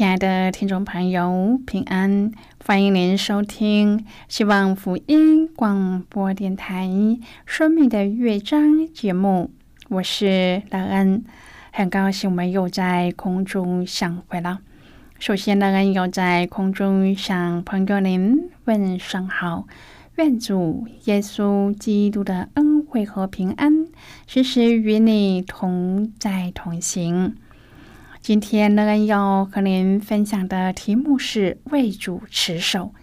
亲爱的听众朋友，平安！欢迎您收听希望福音广播电台《生命的乐章》节目，我是乐恩，很高兴我们又在空中相会了。首先，乐恩又在空中向朋友您问声好，愿主耶稣基督的恩惠和平安时时与你同在同行。今天乐恩要和您分享的题目是为主持守。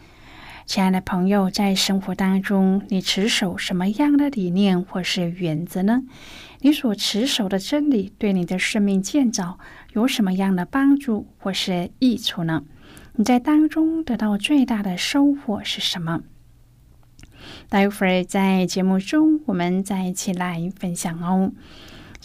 亲爱的朋友，在生活当中，你持守什么样的理念或是原则呢？你所持守的真理对你的生命建造有什么样的帮助或是益处呢？你在当中得到最大的收获是什么？待会儿在节目中，我们再一起来分享哦。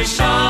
Krishna.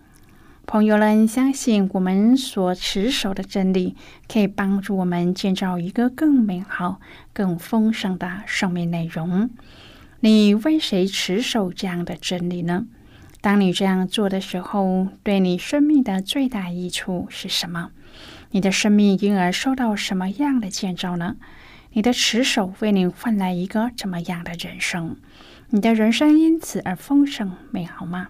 朋友们，相信我们所持守的真理，可以帮助我们建造一个更美好、更丰盛的生命内容。你为谁持守这样的真理呢？当你这样做的时候，对你生命的最大益处是什么？你的生命因而受到什么样的建造呢？你的持守为你换来一个怎么样的人生？你的人生因此而丰盛美好吗？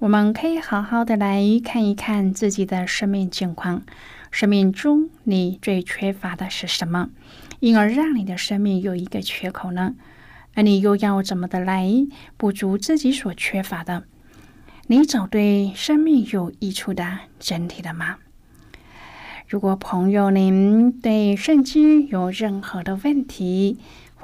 我们可以好好的来看一看自己的生命境况，生命中你最缺乏的是什么，因而让你的生命有一个缺口呢？而你又要怎么的来补足自己所缺乏的？你找对生命有益处的整体了吗？如果朋友您对圣经有任何的问题，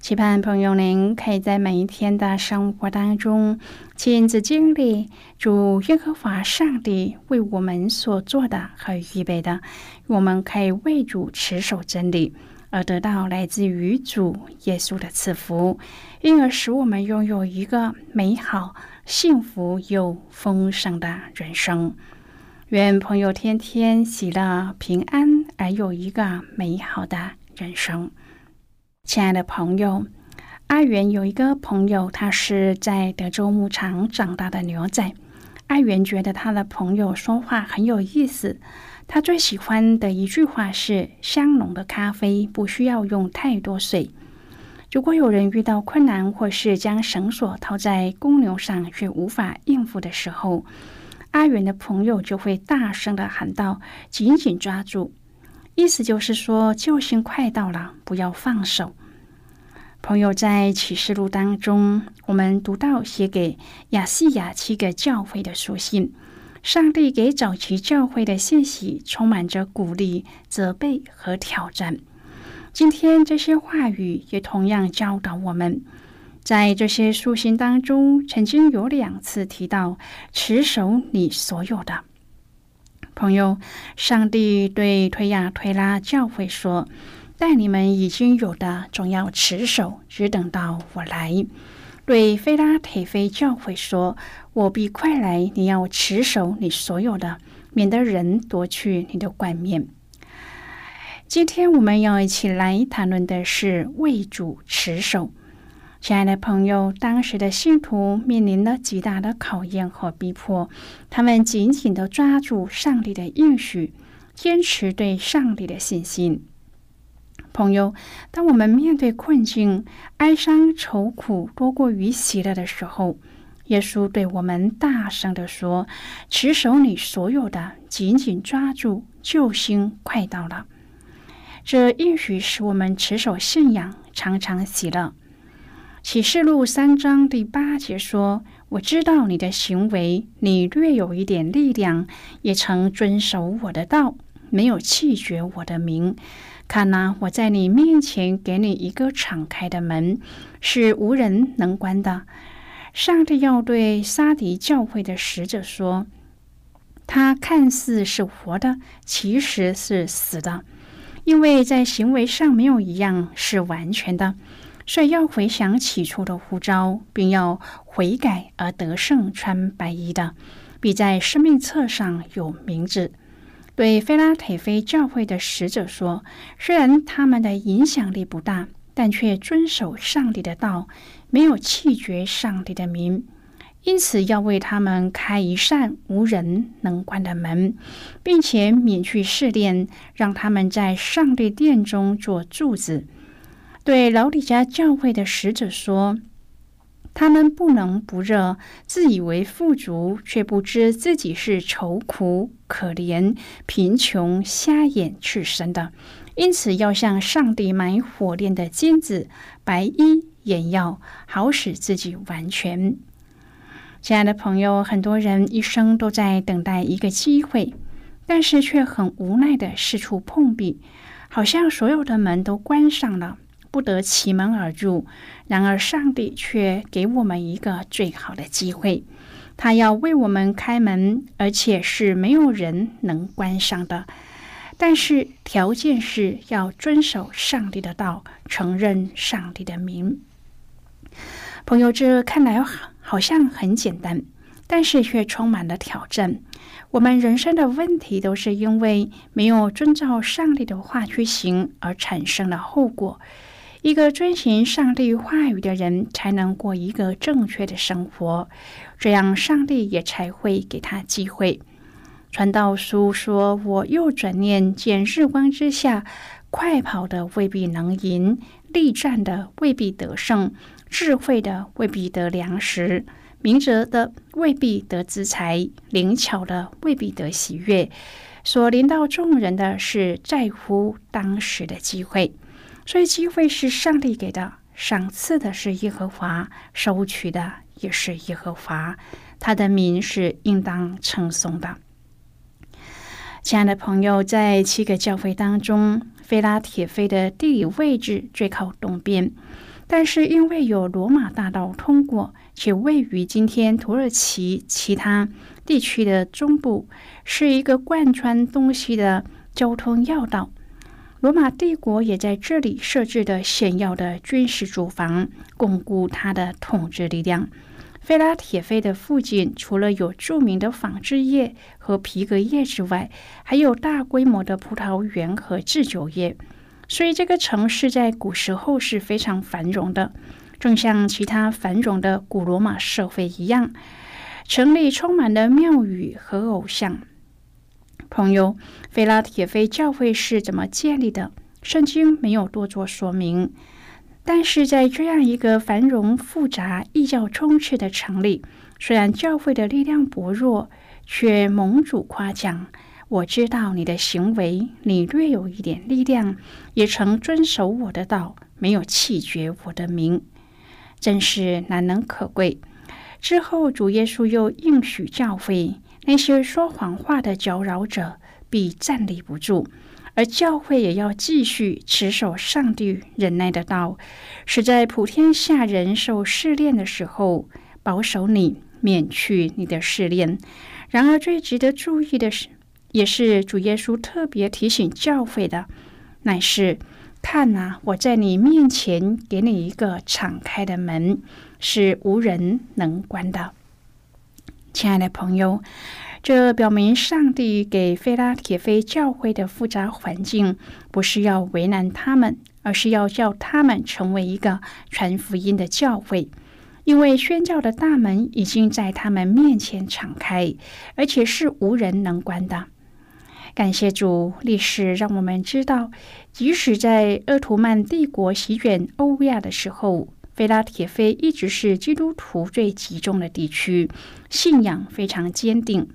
期盼朋友您可以在每一天的生活当中亲自经历主耶和华上帝为我们所做的和预备的，我们可以为主持守真理，而得到来自于主耶稣的赐福，因而使我们拥有一个美好、幸福又丰盛的人生。愿朋友天天喜乐平安，而有一个美好的人生。亲爱的朋友，阿元有一个朋友，他是在德州牧场长大的牛仔。阿元觉得他的朋友说话很有意思。他最喜欢的一句话是：“香浓的咖啡不需要用太多水。”如果有人遇到困难，或是将绳索套在公牛上却无法应付的时候，阿元的朋友就会大声的喊道：“紧紧抓住！”意思就是说，救星快到了，不要放手。朋友在启示录当中，我们读到写给亚细亚七个教会的书信，上帝给早期教会的信息充满着鼓励、责备和挑战。今天这些话语也同样教导我们，在这些书信当中，曾经有两次提到持守你所有的。朋友，上帝对推亚推拉教会说：“但你们已经有的，总要持守，只等到我来。”对菲拉铁菲教会说：“我必快来，你要持守你所有的，免得人夺去你的冠冕。”今天我们要一起来谈论的是为主持守。亲爱的朋友，当时的信徒面临了极大的考验和逼迫，他们紧紧的抓住上帝的应许，坚持对上帝的信心。朋友，当我们面对困境、哀伤、愁苦多过于喜乐的时候，耶稣对我们大声的说：“持守你所有的，紧紧抓住，救星快到了。”这应许使我们持守信仰，常常喜乐。启示录三章第八节说：“我知道你的行为，你略有一点力量，也曾遵守我的道，没有弃绝我的名。看呐，我在你面前给你一个敞开的门，是无人能关的。”上帝要对沙迪教会的使者说：“他看似是活的，其实是死的，因为在行为上没有一样是完全的。”所以要回想起初的呼召，并要悔改而得胜，穿白衣的，必在生命册上有名字。对菲拉铁菲教会的使者说：“虽然他们的影响力不大，但却遵守上帝的道，没有弃绝上帝的名，因此要为他们开一扇无人能关的门，并且免去试炼，让他们在上帝殿中做柱子。”对老李家教会的使者说：“他们不能不热，自以为富足，却不知自己是愁苦、可怜、贫穷、瞎眼、赤身的。因此，要向上帝买火炼的金子、白衣、眼药，好使自己完全。亲爱的朋友，很多人一生都在等待一个机会，但是却很无奈的四处碰壁，好像所有的门都关上了。不得其门而入，然而上帝却给我们一个最好的机会，他要为我们开门，而且是没有人能关上的。但是条件是要遵守上帝的道，承认上帝的名。朋友，这看来好像很简单，但是却充满了挑战。我们人生的问题都是因为没有遵照上帝的话去行而产生了后果。一个遵循上帝话语的人，才能过一个正确的生活，这样上帝也才会给他机会。传道书说：“我又转念见日光之下，快跑的未必能赢，力战的未必得胜，智慧的未必得粮食，明哲的未必得资财，灵巧的未必得喜悦。所临到众人的是在乎当时的机会。”所以，机会是上帝给的，赏赐的是耶和华，收取的也是耶和华。他的名是应当称颂的。亲爱的朋友，在七个教会当中，菲拉铁菲的地理位置最靠东边，但是因为有罗马大道通过，且位于今天土耳其其他地区的中部，是一个贯穿东西的交通要道。罗马帝国也在这里设置的显要的军事驻防，巩固它的统治力量。菲拉铁菲的附近，除了有著名的纺织业和皮革业之外，还有大规模的葡萄园和制酒业。所以，这个城市在古时候是非常繁荣的，正像其他繁荣的古罗马社会一样。城里充满了庙宇和偶像。朋友，菲拉铁菲教会是怎么建立的？圣经没有多做说明。但是在这样一个繁荣复杂、异教充斥的城里，虽然教会的力量薄弱，却蒙主夸奖。我知道你的行为，你略有一点力量，也曾遵守我的道，没有弃绝我的名，真是难能可贵。之后，主耶稣又应许教会。那些说谎话的搅扰者必站立不住，而教会也要继续持守上帝忍耐的道，使在普天下人受试炼的时候，保守你免去你的试炼。然而，最值得注意的是，也是主耶稣特别提醒教会的，乃是看呐，我在你面前给你一个敞开的门，是无人能关的。亲爱的朋友，这表明上帝给菲拉铁菲教会的复杂环境，不是要为难他们，而是要叫他们成为一个传福音的教会。因为宣教的大门已经在他们面前敞开，而且是无人能关的。感谢主，历史让我们知道，即使在鄂图曼帝国席卷欧亚的时候。菲拉铁菲一直是基督徒最集中的地区，信仰非常坚定。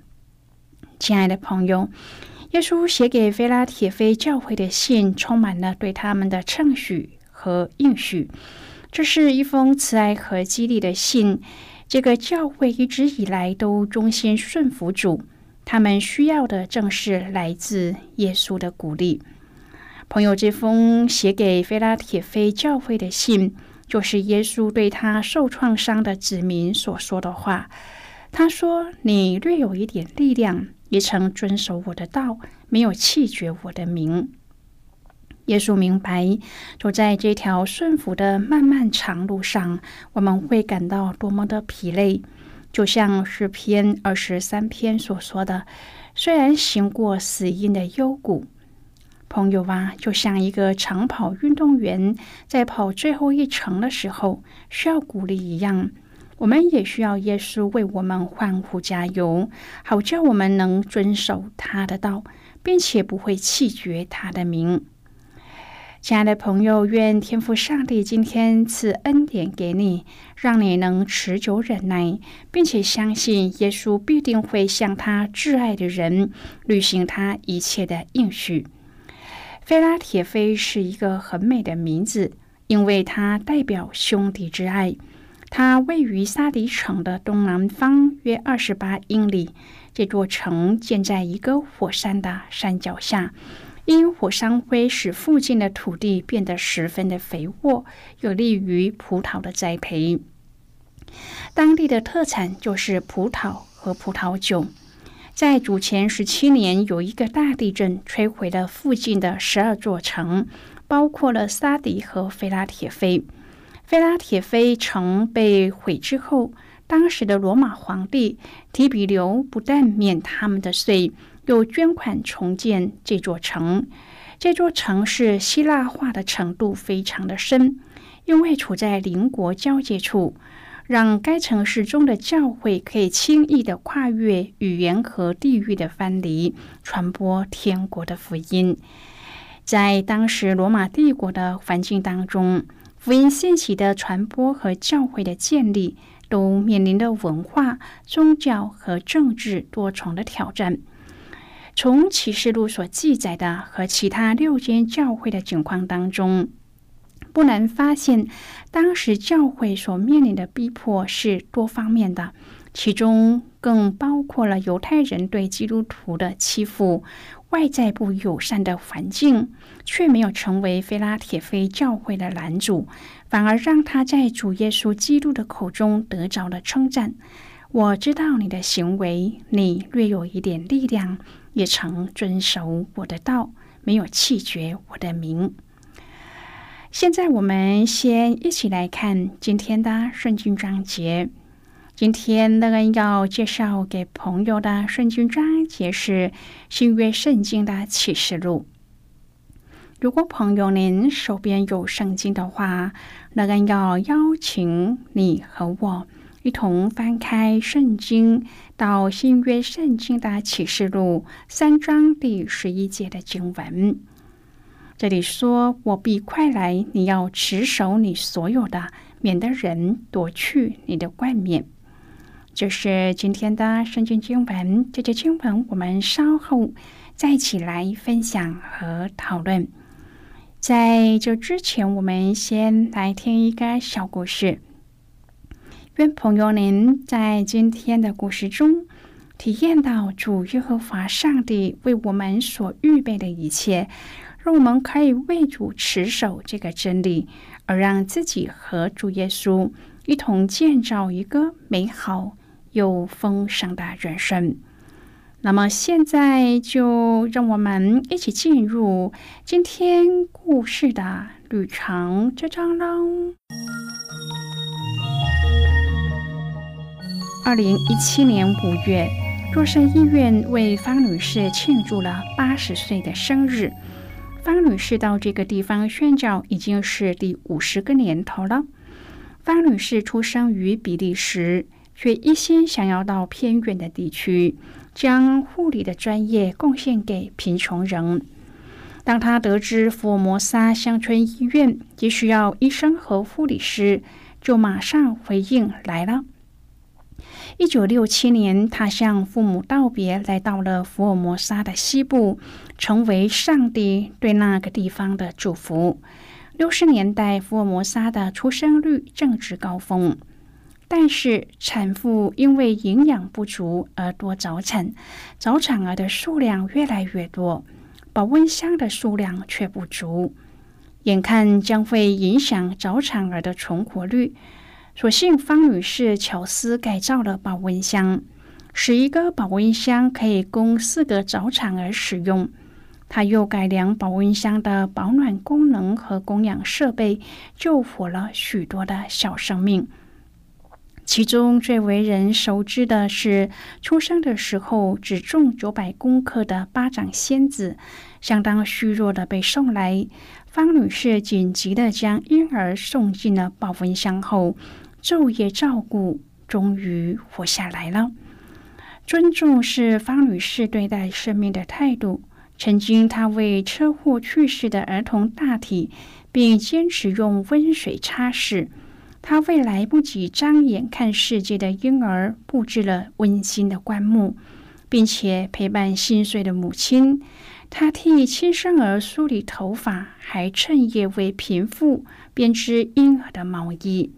亲爱的朋友，耶稣写给菲拉铁菲教会的信，充满了对他们的称许和应许。这是一封慈爱和激励的信。这个教会一直以来都忠心顺服主，他们需要的正是来自耶稣的鼓励。朋友，这封写给菲拉铁菲教会的信。就是耶稣对他受创伤的子民所说的话。他说：“你略有一点力量，也曾遵守我的道，没有弃绝我的名。”耶稣明白，走在这条顺服的漫漫长路上，我们会感到多么的疲累。就像诗篇二十三篇所说的：“虽然行过死荫的幽谷。”朋友啊，就像一个长跑运动员在跑最后一程的时候需要鼓励一样，我们也需要耶稣为我们欢呼加油，好叫我们能遵守他的道，并且不会弃绝他的名。亲爱的朋友，愿天父上帝今天赐恩典给你，让你能持久忍耐，并且相信耶稣必定会向他挚爱的人履行他一切的应许。菲拉铁菲是一个很美的名字，因为它代表兄弟之爱。它位于萨迪城的东南方约二十八英里。这座城建在一个火山的山脚下。因火山灰使附近的土地变得十分的肥沃，有利于葡萄的栽培。当地的特产就是葡萄和葡萄酒。在主前十七年，有一个大地震摧毁了附近的十二座城，包括了沙迪和菲拉铁菲。菲拉铁菲城被毁之后，当时的罗马皇帝提比留不但免他们的税。又捐款重建这座城。这座城市希腊化的程度非常的深，因为处在邻国交界处，让该城市中的教会可以轻易的跨越语言和地域的藩篱，传播天国的福音。在当时罗马帝国的环境当中，福音信息的传播和教会的建立，都面临着文化、宗教和政治多重的挑战。从启示录所记载的和其他六间教会的情况当中，不难发现，当时教会所面临的逼迫是多方面的，其中更包括了犹太人对基督徒的欺负、外在不友善的环境，却没有成为菲拉铁菲教会的拦阻，反而让他在主耶稣基督的口中得着了称赞。我知道你的行为，你略有一点力量。也曾遵守我的道，没有弃绝我的名。现在我们先一起来看今天的圣经章节。今天那个要介绍给朋友的圣经章节是新约圣经的启示录。如果朋友您手边有圣经的话，那个要邀请你和我。一同翻开圣经，到新约圣经的启示录三章第十一节的经文。这里说：“我必快来，你要持守你所有的，免得人夺去你的冠冕。”这是今天的圣经经文。这节经文我们稍后再一起来分享和讨论。在这之前，我们先来听一个小故事。愿朋友您在今天的故事中体验到主耶和华上帝为我们所预备的一切，让我们可以为主持守这个真理，而让自己和主耶稣一同建造一个美好又丰盛的人生。那么，现在就让我们一起进入今天故事的旅程这章喽。二零一七年五月，若圣医院为方女士庆祝了八十岁的生日。方女士到这个地方宣教已经是第五十个年头了。方女士出生于比利时，却一心想要到偏远的地区，将护理的专业贡献给贫穷人。当她得知福尔摩沙乡村医院急需要医生和护理师，就马上回应来了。一九六七年，他向父母道别，来到了福尔摩沙的西部，成为上帝对那个地方的祝福。六十年代，福尔摩沙的出生率正值高峰，但是产妇因为营养不足而多早产，早产儿的数量越来越多，保温箱的数量却不足，眼看将会影响早产儿的存活率。所幸方女士巧思改造了保温箱，使一个保温箱可以供四个早产儿使用。她又改良保温箱的保暖功能和供氧设备，救活了许多的小生命。其中最为人熟知的是，出生的时候只重九百公克的巴掌仙子，相当虚弱的被送来。方女士紧急的将婴儿送进了保温箱后。昼夜照顾，终于活下来了。尊重是方女士对待生命的态度，曾经，她为车祸去世的儿童大体，并坚持用温水擦拭。她为来不及张眼看世界的婴儿布置了温馨的棺木，并且陪伴心碎的母亲。她替亲生儿梳理头发，还趁夜为贫妇编织婴儿的毛衣。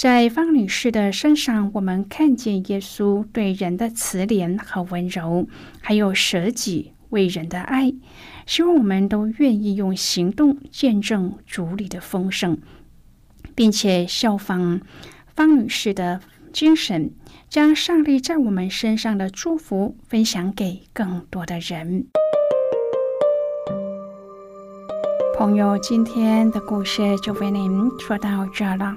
在方女士的身上，我们看见耶稣对人的慈怜和温柔，还有舍己。为人的爱，希望我们都愿意用行动见证主里的丰盛，并且效仿方女士的精神，将上帝在我们身上的祝福分享给更多的人。朋友，今天的故事就为您说到这了。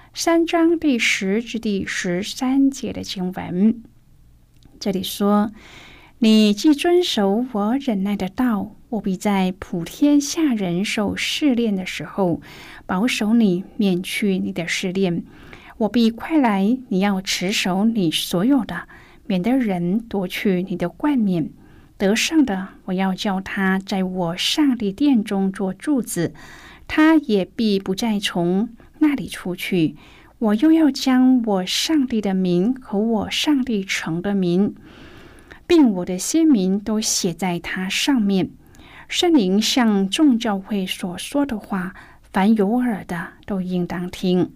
三章第十至第十三节的经文。这里说：“你既遵守我忍耐的道，我必在普天下人受试炼的时候，保守你免去你的试炼。我必快来，你要持守你所有的，免得人夺去你的冠冕。得胜的，我要叫他在我上帝殿中做柱子，他也必不再从那里出去。”我又要将我上帝的名和我上帝城的名，并我的先名都写在它上面。圣灵像众教会所说的话，凡有耳的都应当听。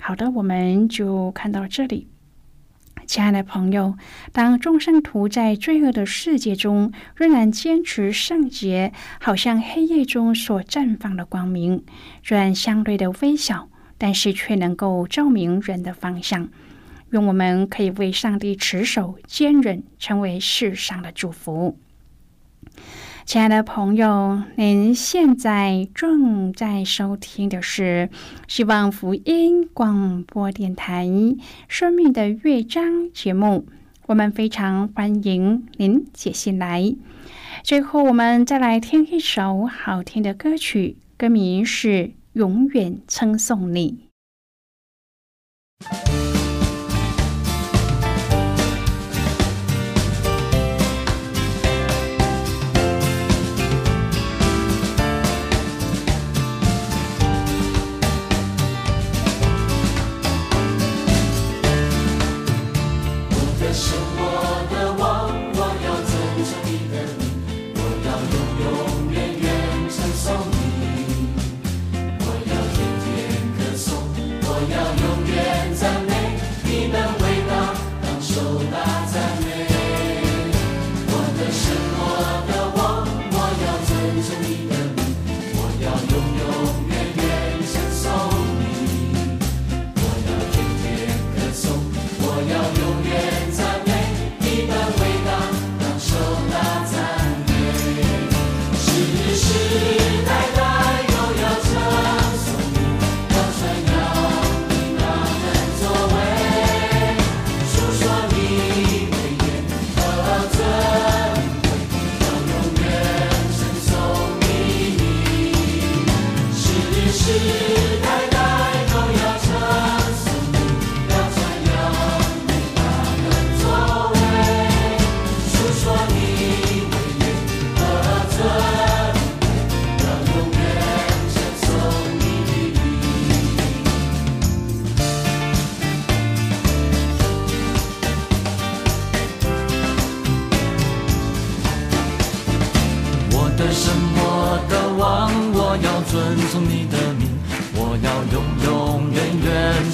好的，我们就看到这里。亲爱的朋友，当众圣徒在罪恶的世界中仍然坚持圣洁，好像黑夜中所绽放的光明，虽然相对的微小。但是却能够照明人的方向，愿我们可以为上帝持守坚韧，成为世上的祝福。亲爱的朋友，您现在正在收听的是希望福音广播电台《生命的乐章》节目。我们非常欢迎您写信来。最后，我们再来听一首好听的歌曲，歌名是。永远称颂你。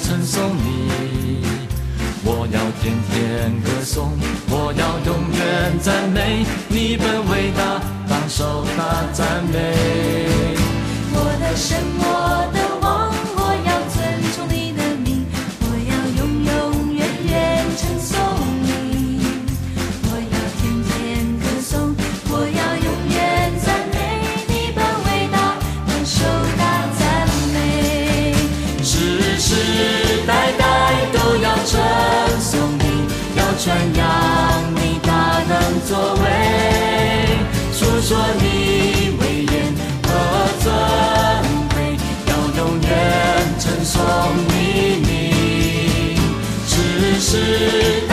称颂你，我要天天歌颂，我要永远赞美你的伟大，当首唱赞美。我的神，我。宣扬你大能作为，说说你威严和尊贵，要永远称颂你名，只是。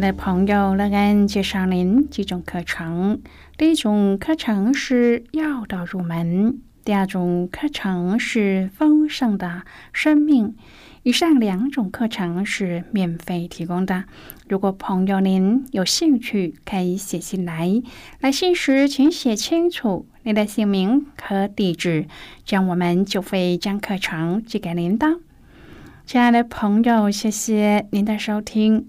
的朋友，乐恩介绍您几种课程。第一种课程是要道入门，第二种课程是丰盛的生命。以上两种课程是免费提供的。如果朋友您有兴趣，可以写信来。来信时请写清楚您的姓名和地址，这样我们就会将课程寄给您的。亲爱的朋友，谢谢您的收听。